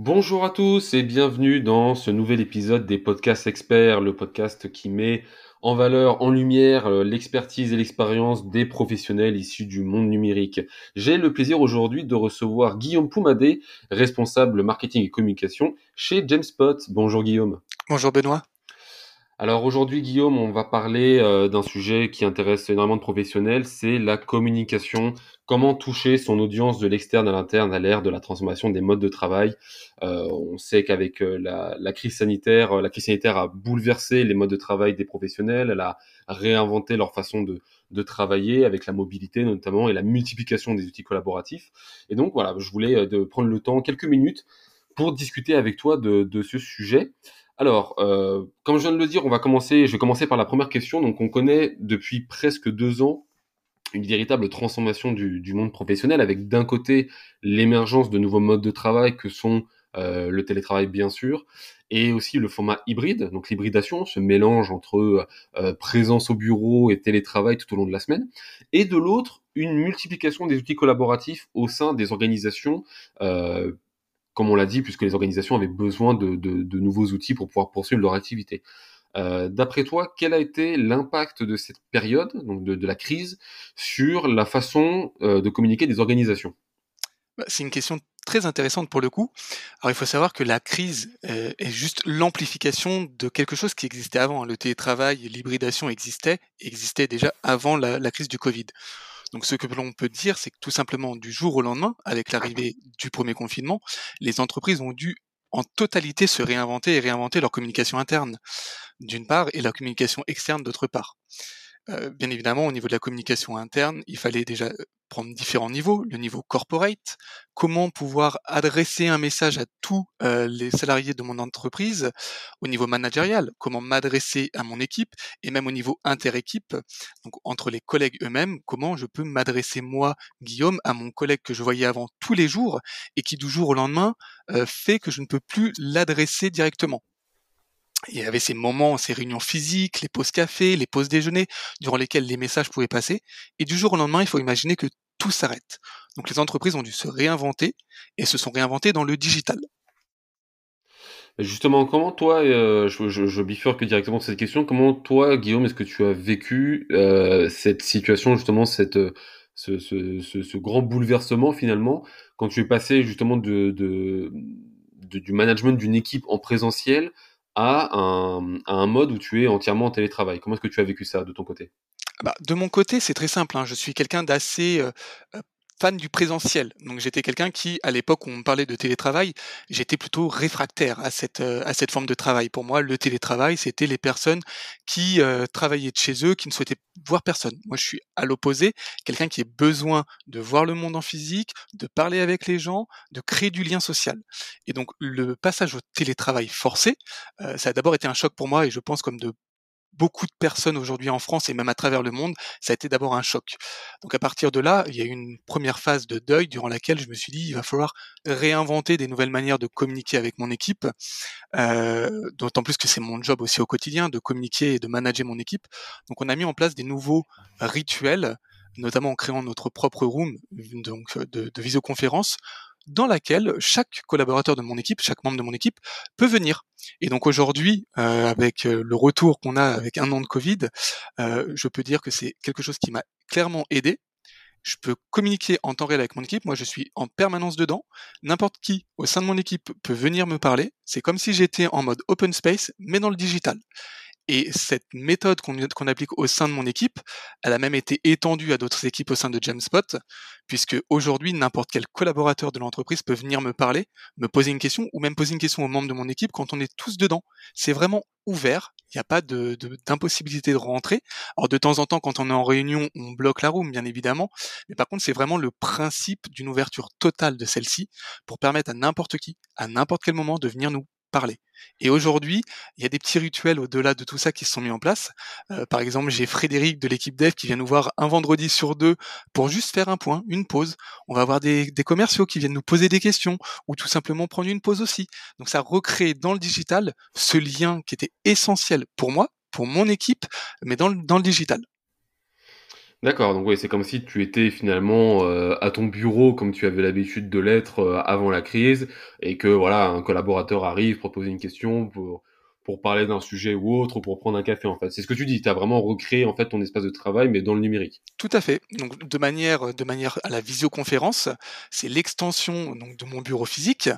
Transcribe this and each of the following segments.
Bonjour à tous et bienvenue dans ce nouvel épisode des podcasts experts, le podcast qui met en valeur, en lumière, euh, l'expertise et l'expérience des professionnels issus du monde numérique. J'ai le plaisir aujourd'hui de recevoir Guillaume Poumadé, responsable marketing et communication chez Jamespot. Bonjour Guillaume. Bonjour Benoît. Alors aujourd'hui, Guillaume, on va parler euh, d'un sujet qui intéresse énormément de professionnels, c'est la communication. Comment toucher son audience de l'externe à l'interne à l'ère de la transformation des modes de travail? Euh, on sait qu'avec euh, la, crise sanitaire, la crise sanitaire a bouleversé les modes de travail des professionnels. Elle a réinventé leur façon de, de travailler avec la mobilité notamment et la multiplication des outils collaboratifs. Et donc voilà, je voulais de prendre le temps, quelques minutes, pour discuter avec toi de, de ce sujet. Alors, euh, comme je viens de le dire, on va commencer. Je vais commencer par la première question. Donc, on connaît depuis presque deux ans une véritable transformation du, monde professionnel, avec d'un côté l'émergence de nouveaux modes de travail que sont euh, le télétravail bien sûr, et aussi le format hybride, donc l'hybridation, ce mélange entre euh, présence au bureau et télétravail tout au long de la semaine, et de l'autre une multiplication des outils collaboratifs au sein des organisations comme on l'a dit, puisque les organisations avaient besoin de, nouveaux outils pour pouvoir poursuivre leur activité. Euh, d'après toi, quel a été l'impact de cette période, de, la crise, sur la façon euh, de communiquer des organisations? Bah, C'est une question très intéressante pour le coup. Alors il faut savoir que la crise euh, est juste l'amplification de quelque chose qui existait avant. Le télétravail, l'hybridation existait, existait déjà avant la crise du Covid. Donc ce que l'on peut dire, c'est que tout simplement du jour au lendemain, avec l'arrivée du premier confinement, les entreprises ont dû en totalité se réinventer et réinventer leur communication interne, d'une part, et leur communication externe, d'autre part. Euh, bien évidemment, au niveau de la communication interne, il fallait déjà euh, prendre différents niveaux. Le niveau corporate, comment pouvoir adresser un message à tous euh, les salariés de mon entreprise. Au niveau managérial, comment m'adresser à mon équipe et même au niveau inter-équipe, donc entre les collègues eux-mêmes, comment je peux m'adresser moi, Guillaume, à mon collègue que je voyais avant tous les jours et qui du jour au lendemain fait que je ne peux plus l'adresser directement il y avait ces moments, ces réunions physiques, les pauses café, les pauses déjeuner, durant lesquelles les messages pouvaient passer. Et du jour au lendemain, il faut imaginer que tout s'arrête. Donc les entreprises ont dû se réinventer et se sont réinventées dans le digital. Justement, comment toi, euh, je, bifurque directement cette question, comment toi, Guillaume, est-ce que tu as vécu euh, cette situation, justement, cette, ce, ce, grand bouleversement finalement, quand tu es passé justement du management d'une équipe en présentiel à un, mode où tu es entièrement en télétravail. Comment est-ce que tu as vécu ça de ton côté? Bah, De mon côté, c'est très simple. Hein. Je suis quelqu'un d'assez euh, euh, fan du présentiel. Donc j'étais quelqu'un qui, à l'époque où on parlait de télétravail, j'étais plutôt réfractaire à cette euh, à cette forme de travail. Pour moi, le télétravail, c'était les personnes qui euh, travaillaient de chez eux, qui ne souhaitaient voir personne. Moi, je suis à l'opposé, quelqu'un qui a besoin de voir le monde en physique, de parler avec les gens, de créer du lien social. Et donc le passage au télétravail forcé, euh, ça a d'abord été un choc pour moi et je pense comme de beaucoup de personnes aujourd'hui en France et même à travers le monde, ça a été d'abord un choc. Donc à partir de là, il y a eu une première phase de deuil durant laquelle je me suis dit il va falloir réinventer des nouvelles manières de communiquer avec mon équipe, euh, d'autant plus que c'est mon job aussi au quotidien de communiquer et de manager mon équipe. Donc on a mis en place des nouveaux rituels notamment en créant notre propre room donc de, de visioconférence dans laquelle chaque collaborateur de mon équipe, chaque membre de mon équipe peut venir. Et donc aujourd'hui, euh, avec euh, le retour qu'on a avec un an de Covid, euh, je peux dire que c'est quelque chose qui m'a clairement aidé. Je peux communiquer en temps réel avec mon équipe. Moi, je suis en permanence dedans. N'importe qui au sein de mon équipe peut venir me parler. C'est comme si j'étais en mode open space, mais dans le digital. Et cette méthode qu'on applique au sein de mon équipe, elle a même été étendue à d'autres équipes au sein de Jamspot, puisque aujourd'hui, n'importe quel collaborateur de l'entreprise peut venir me parler, me poser une question, ou même poser une question aux membres de mon équipe quand on est tous dedans. C'est vraiment ouvert, il n'y a pas d'impossibilité de, de rentrer. Alors de temps en temps, quand on est en réunion, on bloque la room, bien évidemment, mais par contre, c'est vraiment le principe d'une ouverture totale de celle-ci pour permettre à n'importe qui, à n'importe quel moment, de venir nous parler. Et aujourd'hui, il y a des petits rituels au-delà de tout ça qui se sont mis en place. Euh, par exemple, j'ai Frédéric de l'équipe Dev qui vient nous voir un vendredi sur deux pour juste faire un point, une pause. On va avoir des, commerciaux qui viennent nous poser des questions ou tout simplement prendre une pause aussi. Donc ça recrée dans le digital ce lien qui était essentiel pour moi, pour mon équipe, mais dans le digital. D'accord, donc oui, c'est comme si tu étais finalement euh, à ton bureau comme tu avais l'habitude de l'être euh, avant la crise et que voilà, un collaborateur arrive pour poser une question, pour, pour parler d'un sujet ou autre, ou pour prendre un café en fait. C'est ce que tu dis, tu as vraiment recréé en fait ton espace de travail mais dans le numérique. Tout à fait. Donc de manière de manière à la visioconférence, c'est l'extension de mon bureau physique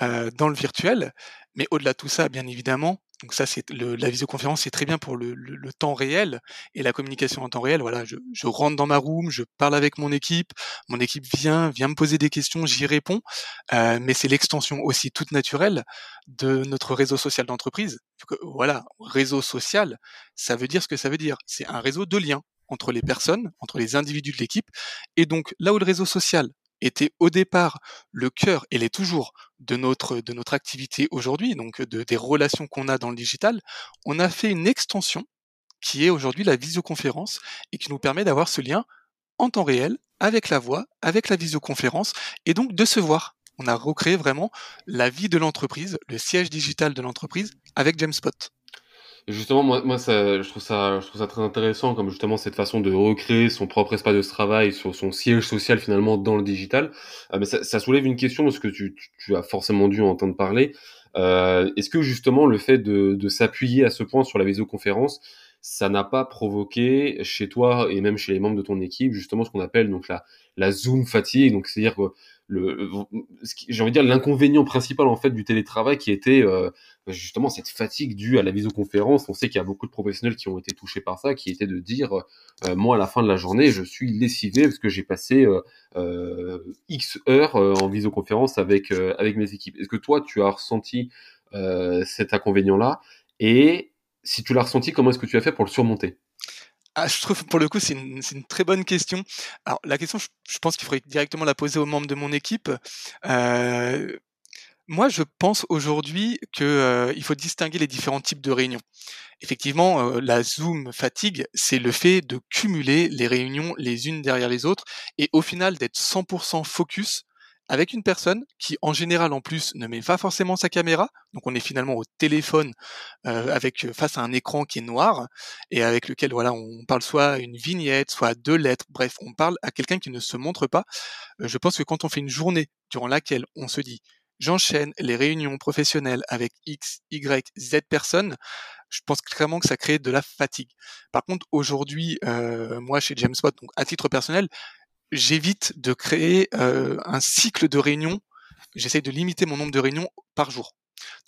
euh, dans le virtuel, mais au-delà de tout ça, bien évidemment, donc ça, c'est la visioconférence, c'est très bien pour le, temps réel et la communication en temps réel. Voilà, je, je, rentre dans ma room, je parle avec mon équipe, mon équipe vient, vient me poser des questions, j'y réponds. Euh, mais c'est l'extension aussi toute naturelle de notre réseau social d'entreprise. Voilà, réseau social, ça veut dire ce que ça veut dire. C'est un réseau de liens entre les personnes, entre les individus de l'équipe. Et donc là où le réseau social était au départ le cœur, et l'est toujours, de notre, de notre activité aujourd'hui, donc de, des relations qu'on a dans le digital, on a fait une extension qui est aujourd'hui la visioconférence et qui nous permet d'avoir ce lien en temps réel avec la voix, avec la visioconférence, et donc de se voir. On a recréé vraiment la vie de l'entreprise, le siège digital de l'entreprise avec Jamespot justement, moi, moi ça, je, trouve ça, je trouve ça très intéressant, comme justement cette façon de recréer son propre espace de travail son siège social finalement dans le digital. Euh, mais ça, soulève une question, parce que tu, tu, as forcément dû entendre parler. Euh, Est-ce que justement le fait de, de s'appuyer à ce point sur la visioconférence, ça n'a pas provoqué chez toi et même chez les membres de ton équipe justement ce qu'on appelle donc la, la Zoom fatigue. Donc c'est-à-dire que le, j'ai envie de dire l'inconvénient principal en fait du télétravail qui était euh, justement cette fatigue due à la visioconférence. On sait qu'il y a beaucoup de professionnels qui ont été touchés par ça, qui était de dire euh, moi à la fin de la journée je suis lessivé parce que j'ai passé euh, euh x heures euh, en visioconférence avec avec mes équipes. Est-ce que toi tu as ressenti cet inconvénient là et si tu l'as ressenti, comment est-ce que tu as fait pour le surmonter? Ah, je trouve pour le coup c'est une, très bonne question. Alors la question, je, je pense qu'il faudrait directement la poser aux membres de mon équipe. Euh, moi, je pense aujourd'hui qu'il euh, faut distinguer les différents types de réunions. Effectivement, euh, la Zoom fatigue, c'est le fait de cumuler les réunions les unes derrière les autres et au final d'être 100% focus avec une personne qui, en général, en plus, ne met pas forcément sa caméra. Donc, on est finalement au téléphone euh, avec face à un écran qui est noir et avec lequel, voilà, on parle soit une vignette, soit deux lettres. Bref, on parle à quelqu'un qui ne se montre pas. Euh, je pense que quand on fait une journée durant laquelle on se dit j'enchaîne les réunions professionnelles avec X, Y, Z personnes, je pense clairement que ça crée de la fatigue. Par contre, aujourd'hui, euh, moi chez Jamespot, donc à titre personnel, j'évite de créer euh, un cycle de réunions. J'essaye de limiter mon nombre de réunions par jour.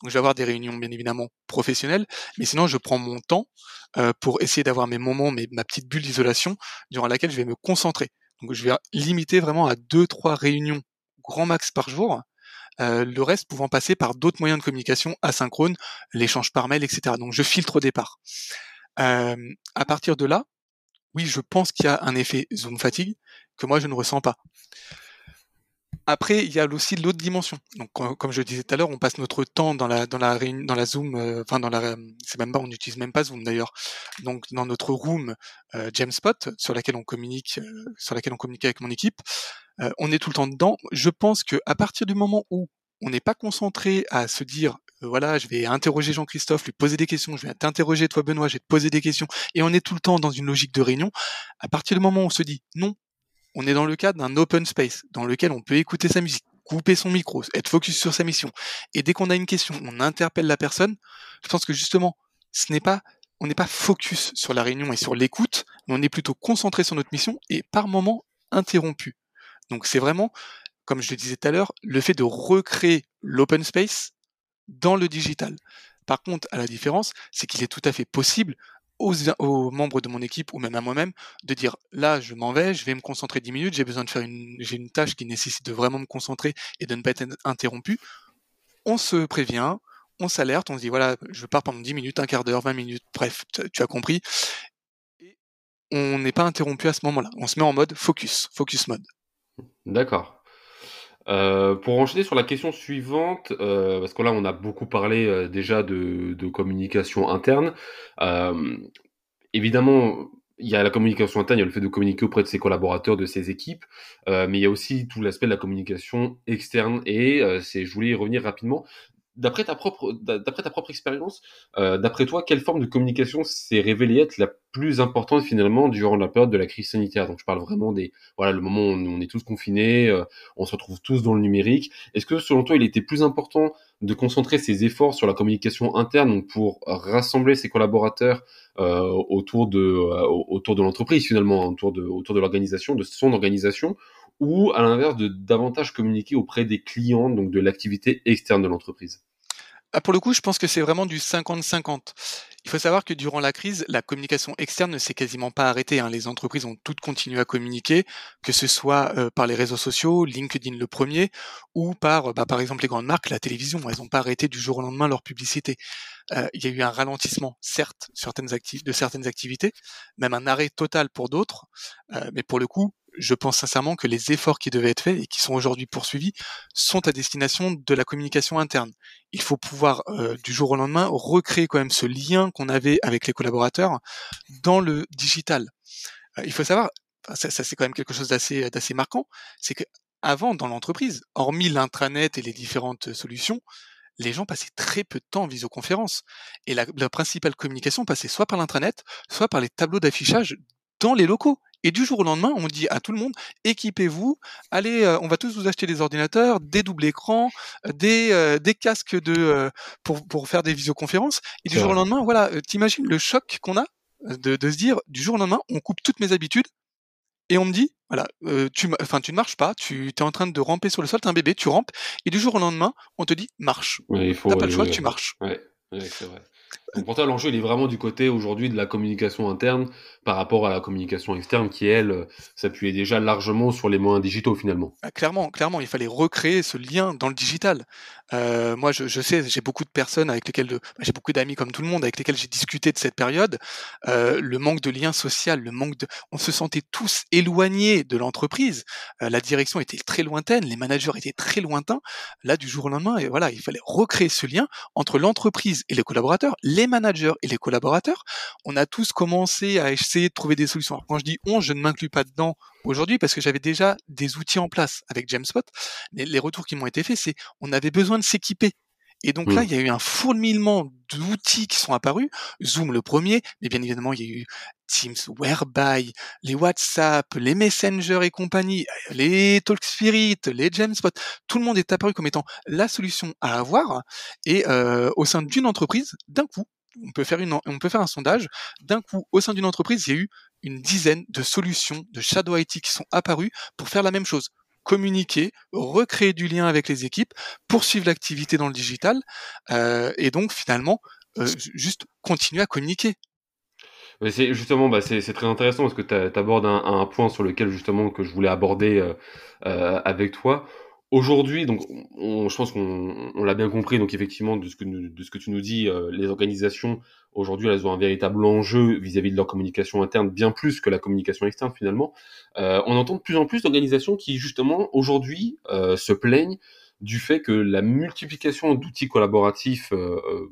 Donc je vais avoir des réunions bien évidemment professionnelles, mais sinon je prends mon temps euh, pour essayer d'avoir mes moments, mes, ma petite bulle d'isolation durant laquelle je vais me concentrer. Donc je vais limiter vraiment à deux trois réunions grand max par jour. Euh, le reste pouvant passer par d'autres moyens de communication asynchrones, l'échange par mail, etc. Donc je filtre au départ. Euh, à partir de là, oui, je pense qu'il y a un effet Zoom fatigue que moi je ne ressens pas. Après, il y a aussi l'autre dimension. Donc, comme je disais tout à l'heure, on passe notre temps dans la dans la dans la Zoom, euh, enfin dans la, c'est même pas, on n'utilise même pas Zoom d'ailleurs. Donc, dans notre room euh, sur laquelle on communique, euh, sur laquelle on communique avec mon équipe, euh, on est tout le temps dedans. Je pense que à partir du moment où on n'est pas concentré à se dire voilà, je vais interroger Jean-Christophe, lui poser des questions, je vais t'interroger toi Benoît, je vais te poser des questions, et on est tout le temps dans une logique de réunion. À partir du moment où on se dit non, on est dans le cadre d'un open space, dans lequel on peut écouter sa musique, couper son micro, être focus sur sa mission. Et dès qu'on a une question, on interpelle la personne. Je pense que justement, ce n'est pas, on n'est pas focus sur la réunion et sur l'écoute, mais on est plutôt concentré sur notre mission et par moment interrompu. Donc c'est vraiment, comme je le disais tout à l'heure, le fait de recréer l'open space dans le digital. Par contre, à la différence, c'est qu'il est tout à fait possible aux, aux, membres de mon équipe ou même à moi-même de dire là je m'en vais, je vais me concentrer 10 minutes, j'ai besoin de faire une j'ai une tâche qui nécessite de vraiment me concentrer et de ne pas être interrompu. On se prévient, on s'alerte, on se dit voilà, je pars pendant 10 minutes, un quart d'heure, 20 minutes, bref, tu as compris. On n'est pas interrompu à ce moment-là. On se met en mode focus, focus mode. D'accord. Euh, pour enchaîner sur la question suivante, euh, parce que là on a beaucoup parlé euh, déjà de, de, communication interne. Euh, évidemment, il y a la communication interne, il y a le fait de communiquer auprès de ses collaborateurs, de ses équipes, euh, mais il y a aussi tout l'aspect de la communication externe. Et c'est, je voulais y revenir rapidement. D'après ta propre, d'après ta propre expérience, euh, d'après toi, quelle forme de communication s'est révélée être la plus importante finalement durant la période de la crise sanitaire? Donc, je parle vraiment des, voilà, le moment où on est tous confinés, euh, on se retrouve tous dans le numérique. Est-ce que selon toi, il était plus important de concentrer ses efforts sur la communication interne pour rassembler ses collaborateurs euh, autour de autour de l'entreprise finalement, autour de autour de l'organisation, de son organisation, ou à l'inverse de davantage communiquer auprès des clients, donc de l'activité externe de l'entreprise ah, pour le coup, je pense que c'est vraiment du 50-50. Il faut savoir que durant la crise, la communication externe ne s'est quasiment pas arrêtée. Hein. Les entreprises ont toutes continué à communiquer, que ce soit euh, par les réseaux sociaux, LinkedIn le premier, ou par, bah, par exemple, les grandes marques, la télévision. Elles n'ont pas arrêté du jour au lendemain leur publicité. Euh, il y a eu un ralentissement, certes, certaines de certaines activités, même un arrêt total pour d'autres. Euh, mais pour le coup, je pense sincèrement que les efforts qui devaient être faits et qui sont aujourd'hui poursuivis sont à destination de la communication interne. Il faut pouvoir euh, du jour au lendemain recréer quand même ce lien qu'on avait avec les collaborateurs dans le digital. Euh, il faut savoir, ça, c'est quand même quelque chose d'assez d'assez marquant, c'est que avant dans l'entreprise, hormis l'intranet et les différentes solutions, les gens passaient très peu de temps en visioconférence. Et la, la principale communication passait soit par l'intranet, soit par les tableaux d'affichage dans les locaux. Et du jour au lendemain, on dit à tout le monde équipez-vous, allez, euh, on va tous vous acheter des ordinateurs, des doubles écrans, euh, des, euh, des casques de pour, pour faire des visioconférences. Et du jour au lendemain, voilà, t'imagines le choc qu'on a de, de se dire du jour au lendemain, on coupe toutes mes habitudes et on me dit voilà, tu, enfin tu ne marches pas, tu es en train de ramper sur le sol, t'es un bébé, tu rampes, et du jour au lendemain, on te dit marche. Ouais, il faut. T'as pas le choix, tu marches. Ouais, c'est vrai. Donc l'enjeu, il est vraiment du côté aujourd'hui de la communication interne par rapport à la communication externe qui, elle, s'appuyait déjà largement sur les moyens digitaux finalement. Ah, clairement, clairement, il fallait recréer ce lien dans le digital. Euh, moi, je, je sais, j'ai beaucoup de personnes avec lesquelles, j'ai beaucoup d'amis comme tout le monde avec lesquels j'ai discuté de cette période. Euh, le manque de lien social, le manque de, on se sentait tous éloignés de l'entreprise. Euh, la direction était très lointaine, les managers étaient très lointains. Là, du jour au lendemain, et voilà, il fallait recréer ce lien entre l'entreprise et les collaborateurs, les managers et les collaborateurs. On a tous commencé à essayer de trouver des solutions. Alors, quand je dis on, je ne m'inclus pas dedans aujourd'hui parce que j'avais déjà des outils en place avec Jamespot. Mais les retours qui m'ont été faits, c'est on avait besoin de s'équiper. Et donc là, mmh. il y a eu un fourmillement d'outils qui sont apparus. Zoom le premier, mais bien évidemment, il y a eu Teams, Whereby, les WhatsApp, les Messenger et compagnie, les TalkSpirit, les Jamespot. Tout le monde est apparu comme étant la solution à avoir. Et euh, au sein d'une entreprise, d'un coup, on peut faire un sondage. D'un coup, au sein d'une entreprise, il y a eu une dizaine de solutions de Shadow IT qui sont apparues pour faire la même chose communiquer, recréer du lien avec les équipes, poursuivre l'activité dans le digital, euh, et donc finalement euh, juste continuer à communiquer. c'est justement, bah, c'est très intéressant parce que tu abordes un, point sur lequel justement que je voulais aborder euh avec toi. Aujourd'hui, donc, on, je pense qu'on l'a bien compris. Donc, effectivement, de ce que, de ce que tu nous dis, euh, les organisations aujourd'hui, elles ont un véritable enjeu vis-à-vis de leur communication interne, bien plus que la communication externe finalement. Euh, on entend de plus en plus d'organisations qui, justement, aujourd'hui, euh, se plaignent du fait que la multiplication d'outils collaboratifs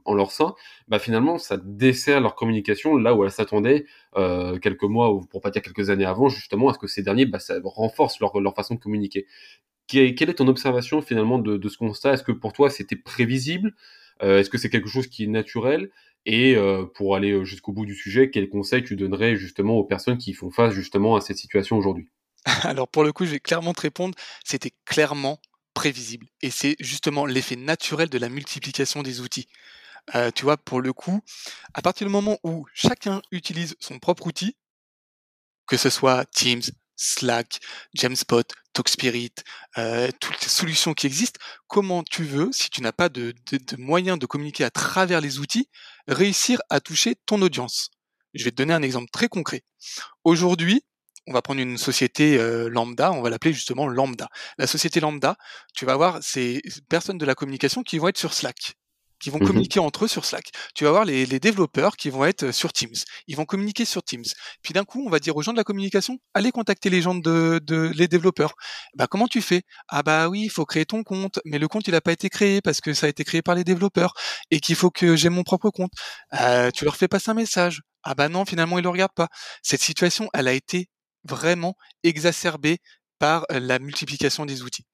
en leur sein, bah finalement, ça dessert leur communication là où elle s'attendait quelques mois ou pour pas dire quelques années avant, justement, à ce que ces derniers, bah, ça renforce leur, leur façon de communiquer quelle est ton observation finalement de, ce constat? Est-ce que pour toi c'était prévisible? Euh, Est-ce que c'est quelque chose qui est naturel? Et euh, pour aller euh, jusqu'au bout du sujet, quels conseils tu donnerais justement aux personnes qui font face justement à cette situation aujourd'hui? Alors pour le coup, je vais clairement te répondre, c'était clairement prévisible. Et c'est justement l'effet naturel de la multiplication des outils. tu vois, pour le coup, à partir du moment où chacun utilise son propre outil, que ce soit Teams, Slack, Jamspot, TalkSpirit, euh, toutes les solutions qui existent, comment tu veux, si tu n'as pas de, moyens de communiquer à travers les outils, réussir à toucher ton audience? Je vais te donner un exemple très concret. Aujourd'hui, on va prendre une société euh, lambda, on va l'appeler justement lambda. La société lambda, tu vas voir ces personnes de la communication qui vont être sur Slack qui vont mmh communiquer entre eux sur Slack. Tu vas voir les, développeurs qui vont être sur Teams. Ils vont communiquer sur Teams. Puis d'un coup, on va dire aux gens de la communication, allez contacter les gens de, les développeurs. Bah comment tu fais? Ah bah oui, il faut créer ton compte, mais le compte il n'a pas été créé parce que ça a été créé par les développeurs et qu'il faut que j'ai mon propre compte. Euh, tu leur fais passer un message. Ah bah non, finalement ils le regardent pas. Cette situation, elle a été vraiment exacerbée par la multiplication des outils.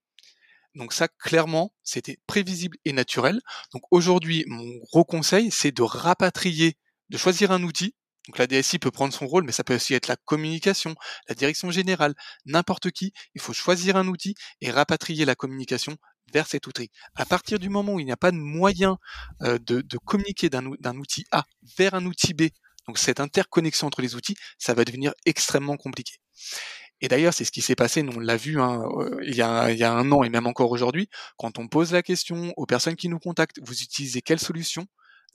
Donc ça, clairement, c'était prévisible et naturel. Donc aujourd'hui, mon gros conseil, c'est de rapatrier, de choisir un outil. Donc la DSI peut prendre son rôle, mais ça peut aussi être la communication, la direction générale, n'importe qui. Il faut choisir un outil et rapatrier la communication vers cet outil. À partir du moment où il n'y a pas de moyen de, de, communiquer d'un outil A vers un outil B, donc cette interconnexion entre les outils, ça va devenir extrêmement compliqué. Et d'ailleurs, c'est ce qui s'est passé, nous on l'a vu hein, euh, il, y a, il, y a, un an et même encore aujourd'hui, quand on pose la question aux personnes qui nous contactent, vous utilisez quelle solution?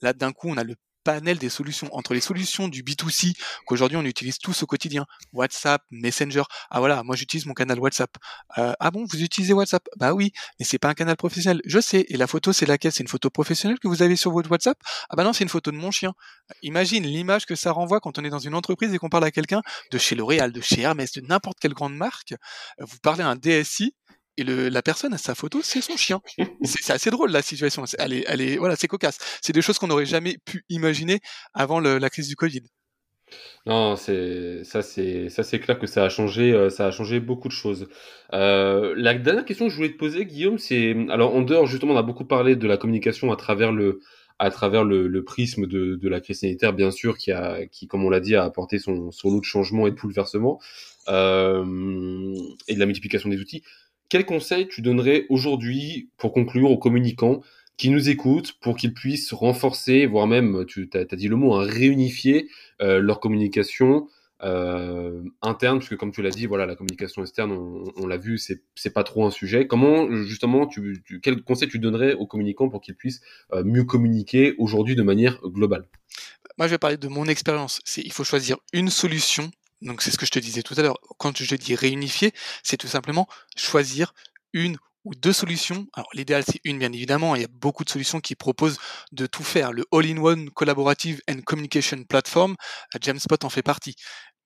Là, d'un coup, on a le panel des solutions entre les solutions du B2C qu'aujourd'hui on utilise tous au quotidien, WhatsApp, Messenger. Ah voilà, moi j'utilise mon canal WhatsApp. Euh, ah bon, vous utilisez WhatsApp? Bah oui, mais c'est pas un canal professionnel. Je sais. Et la photo, c'est laquelle? C'est une photo professionnelle que vous avez sur votre WhatsApp? Ah bah non, c'est une photo de mon chien. Imagine l'image que ça renvoie quand on est dans une entreprise et qu'on parle à quelqu'un de chez L'Oréal, de chez Hermès, de n'importe quelle grande marque. Vous parlez à un DSI et le, la personne à sa photo, c'est son chien. C'est assez drôle la situation. Elle est, elle est, voilà, c'est cocasse. C'est des choses qu'on n'aurait jamais pu imaginer avant le, la crise du Covid. Non, c'est ça, c'est ça, c'est clair que ça a changé, euh, ça a changé beaucoup de choses. Euh, la dernière question que je voulais te poser, Guillaume, c'est alors en dehors justement, on a beaucoup parlé de la communication à travers le à travers le, le prisme de, de, la crise sanitaire, bien sûr, qui a, qui, comme on l'a dit, a apporté son, son lot de changements et de bouleversements euh, et de la multiplication des outils quel conseil tu donnerais aujourd'hui pour conclure aux communicants qui nous écoutent pour qu'ils puissent renforcer, voire même, tu as, dit le mot, hein, réunifier euh, leur communication euh, interne, puisque comme tu l'as dit, voilà, la communication externe, on, l'a vu, c'est pas trop un sujet. Comment justement, tu, quel conseil tu donnerais aux communicants pour qu'ils puissent euh, mieux communiquer aujourd'hui de manière globale? Moi, je vais parler de mon expérience. Il faut choisir une solution donc c'est ce que je te disais tout à l'heure. Quand je dis réunifier, c'est tout simplement choisir une ou deux solutions. Alors l'idéal c'est une bien évidemment, il y a beaucoup de solutions qui proposent de tout faire. Le All-in-One Collaborative and Communication Platform, euh, Jamspot en fait partie.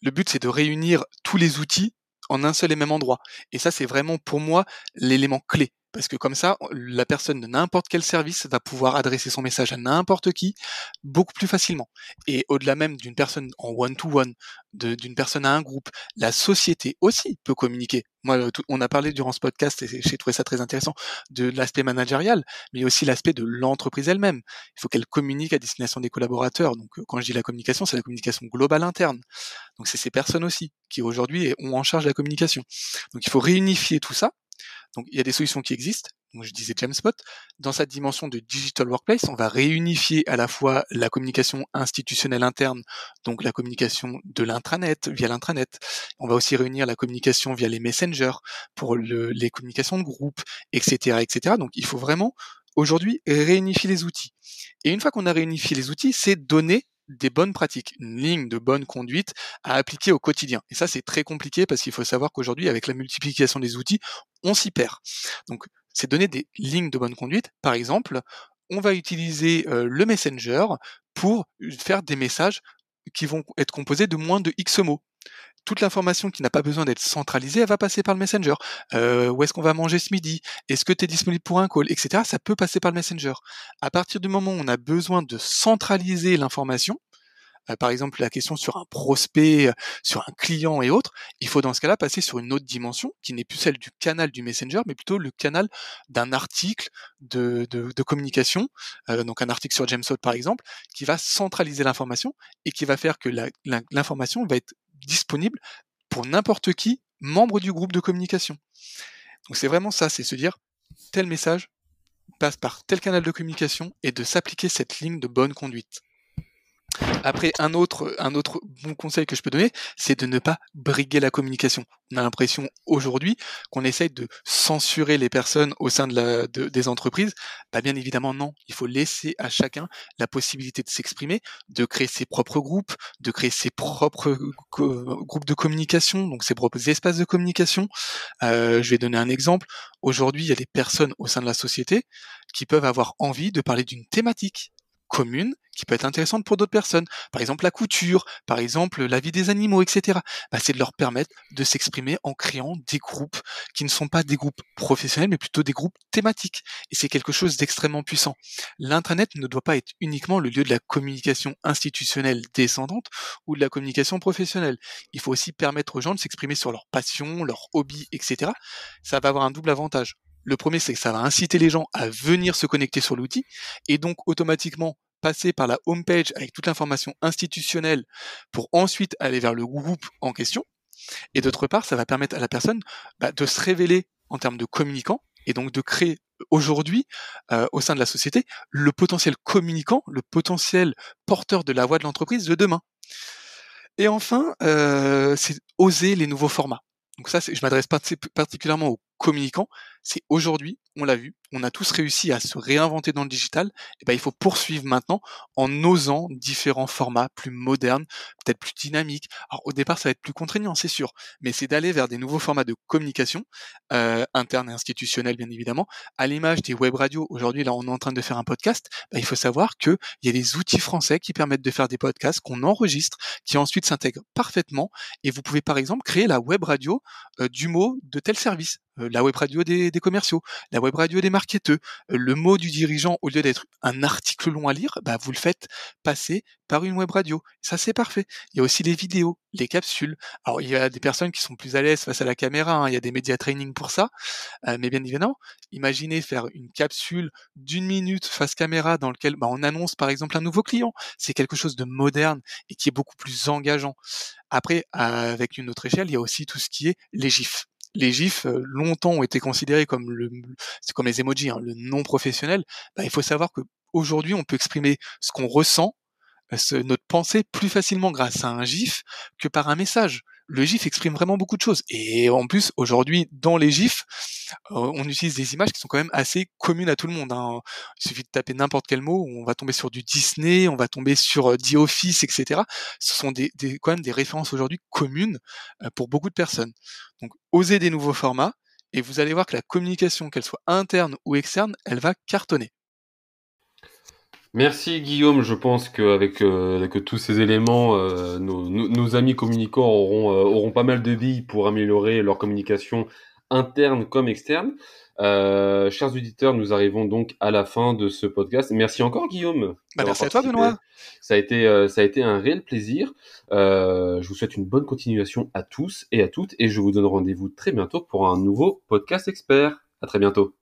Le but c'est de réunir tous les outils en un seul et même endroit. Et ça c'est vraiment pour moi l'élément clé. Parce que comme ça, la personne de n'importe quel service va pouvoir adresser son message à n'importe qui beaucoup plus facilement. Et au-delà même d'une personne en one-to-one, d'une personne à un groupe, la société aussi peut communiquer. Moi, on a parlé durant ce podcast, et j'ai trouvé ça très intéressant, de l'aspect managérial, mais aussi l'aspect de l'entreprise elle-même. Il faut qu'elle communique à destination des collaborateurs. Donc, quand je dis la communication, c'est la communication globale interne. Donc, c'est ces personnes aussi qui aujourd'hui ont en charge la communication. Donc, il faut réunifier tout ça donc il y a des solutions qui existent. Donc, je disais Jamspot. Dans cette dimension de digital workplace, on va réunifier à la fois la communication institutionnelle interne, donc la communication de l'intranet via l'intranet. On va aussi réunir la communication via les messengers pour le, les communications de groupe, etc., etc. Donc il faut vraiment aujourd'hui réunifier les outils. Et une fois qu'on a réunifié les outils, c'est donner des bonnes pratiques, une ligne de bonne conduite à appliquer au quotidien. Et ça, c'est très compliqué parce qu'il faut savoir qu'aujourd'hui, avec la multiplication des outils, on s'y perd. Donc, c'est donner des lignes de bonne conduite. Par exemple, on va utiliser euh, le Messenger pour faire des messages qui vont être composés de moins de X mots toute l'information qui n'a pas besoin d'être centralisée, elle va passer par le Messenger. Euh, où est-ce qu'on va manger ce midi? Est-ce que tu es disponible pour un call? Etc. Ça peut passer par le Messenger. À partir du moment où on a besoin de centraliser l'information, euh, par exemple la question sur un prospect, euh, sur un client et autres, il faut dans ce cas-là passer sur une autre dimension qui n'est plus celle du canal du Messenger, mais plutôt le canal d'un article de, communication, euh, donc un article sur Jamesot par exemple, qui va centraliser l'information et qui va faire que l'information va être disponible pour n'importe qui, membre du groupe de communication. Donc c'est vraiment ça, c'est se dire tel message passe par tel canal de communication et de s'appliquer cette ligne de bonne conduite. Après, un autre, un autre bon conseil que je peux donner, c'est de ne pas briguer la communication. On a l'impression aujourd'hui qu'on essaye de censurer les personnes au sein de la, des entreprises. Bah, bien évidemment, non. Il faut laisser à chacun la possibilité de s'exprimer, de créer ses propres groupes, de créer ses propres groupes de communication, donc ses propres espaces de communication. Euh, je vais donner un exemple. Aujourd'hui, il y a des personnes au sein de la société qui peuvent avoir envie de parler d'une thématique commune qui peut être intéressante pour d'autres personnes. Par exemple, la couture, par exemple, la vie des animaux, etc. Bah, c'est de leur permettre de s'exprimer en créant des groupes qui ne sont pas des groupes professionnels, mais plutôt des groupes thématiques. Et c'est quelque chose d'extrêmement puissant. L'intranet ne doit pas être uniquement le lieu de la communication institutionnelle descendante ou de la communication professionnelle. Il faut aussi permettre aux gens de s'exprimer sur leurs passions, leurs hobbies, etc. Ça va avoir un double avantage Le premier, c'est que ça va inciter les gens à venir se connecter sur l'outil et donc automatiquement passer par la home page avec toute l'information institutionnelle pour ensuite aller vers le groupe en question. Et d'autre part, ça va permettre à la personne bah, de se révéler en termes de communicant et donc de créer aujourd'hui euh, au sein de la société le potentiel communicant, le potentiel porteur de la voix de l'entreprise de demain. Et enfin, euh, c'est oser les nouveaux formats. Donc ça, je m'adresse particulièrement aux communicants. C'est aujourd'hui, on l'a vu, on a tous réussi à se réinventer dans le digital. Et ben, il faut poursuivre maintenant en osant différents formats plus modernes, peut-être plus dynamiques. Alors au départ, ça va être plus contraignant, c'est sûr, mais c'est d'aller vers des nouveaux formats de communication euh, interne et institutionnelle, bien évidemment, à l'image des web radios. Aujourd'hui, là, on est en train de faire un podcast. Ben, il faut savoir qu'il y a des outils français qui permettent de faire des podcasts qu'on enregistre, qui ensuite s'intègrent parfaitement. Et vous pouvez par exemple créer la web radio euh, du mot de tel service. Euh, la web radio des, commerciaux, la web radio des marketeurs. Euh, le mot du dirigeant, au lieu d'être un article long à lire, bah, vous le faites passer par une web radio. Ça, c'est parfait. Il y a aussi les vidéos, les capsules. Alors, il y a des personnes qui sont plus à l'aise face à la caméra. Hein. Il y a des médias training pour ça. Euh, mais bien évidemment, imaginez faire une capsule d'une minute face caméra dans lequel bah, on annonce, par exemple, un nouveau client. C'est quelque chose de moderne et qui est beaucoup plus engageant. Après, avec une autre échelle, il y a aussi tout ce qui est les gifs les gifs longtemps ont été considérés comme le, c'est comme les emojis, hein, le non professionnel. Bah, il faut savoir que aujourd'hui, on peut exprimer ce qu'on ressent, notre pensée plus facilement grâce à un gif que par un message le GIF exprime vraiment beaucoup de choses. Et en plus, aujourd'hui, dans les GIFs, on utilise des images qui sont quand même assez communes à tout le monde. Hein. Il suffit de taper n'importe quel mot, on va tomber sur du Disney, on va tomber sur The Office, etc. Ce sont des, quand même des références aujourd'hui communes pour beaucoup de personnes. Donc, osez des nouveaux formats, et vous allez voir que la communication, qu'elle soit interne ou externe, elle va cartonner. Merci Guillaume, je pense qu'avec tous ces éléments, nos, amis communicants auront, auront pas mal de billes pour améliorer leur communication interne comme externe. chers auditeurs, nous arrivons donc à la fin de ce podcast. Merci encore Guillaume. Bah, merci à toi Benoît. Ça a été, ça a été un réel plaisir. je vous souhaite une bonne continuation à tous et à toutes et je vous donne rendez-vous très bientôt pour un nouveau podcast expert. À très bientôt.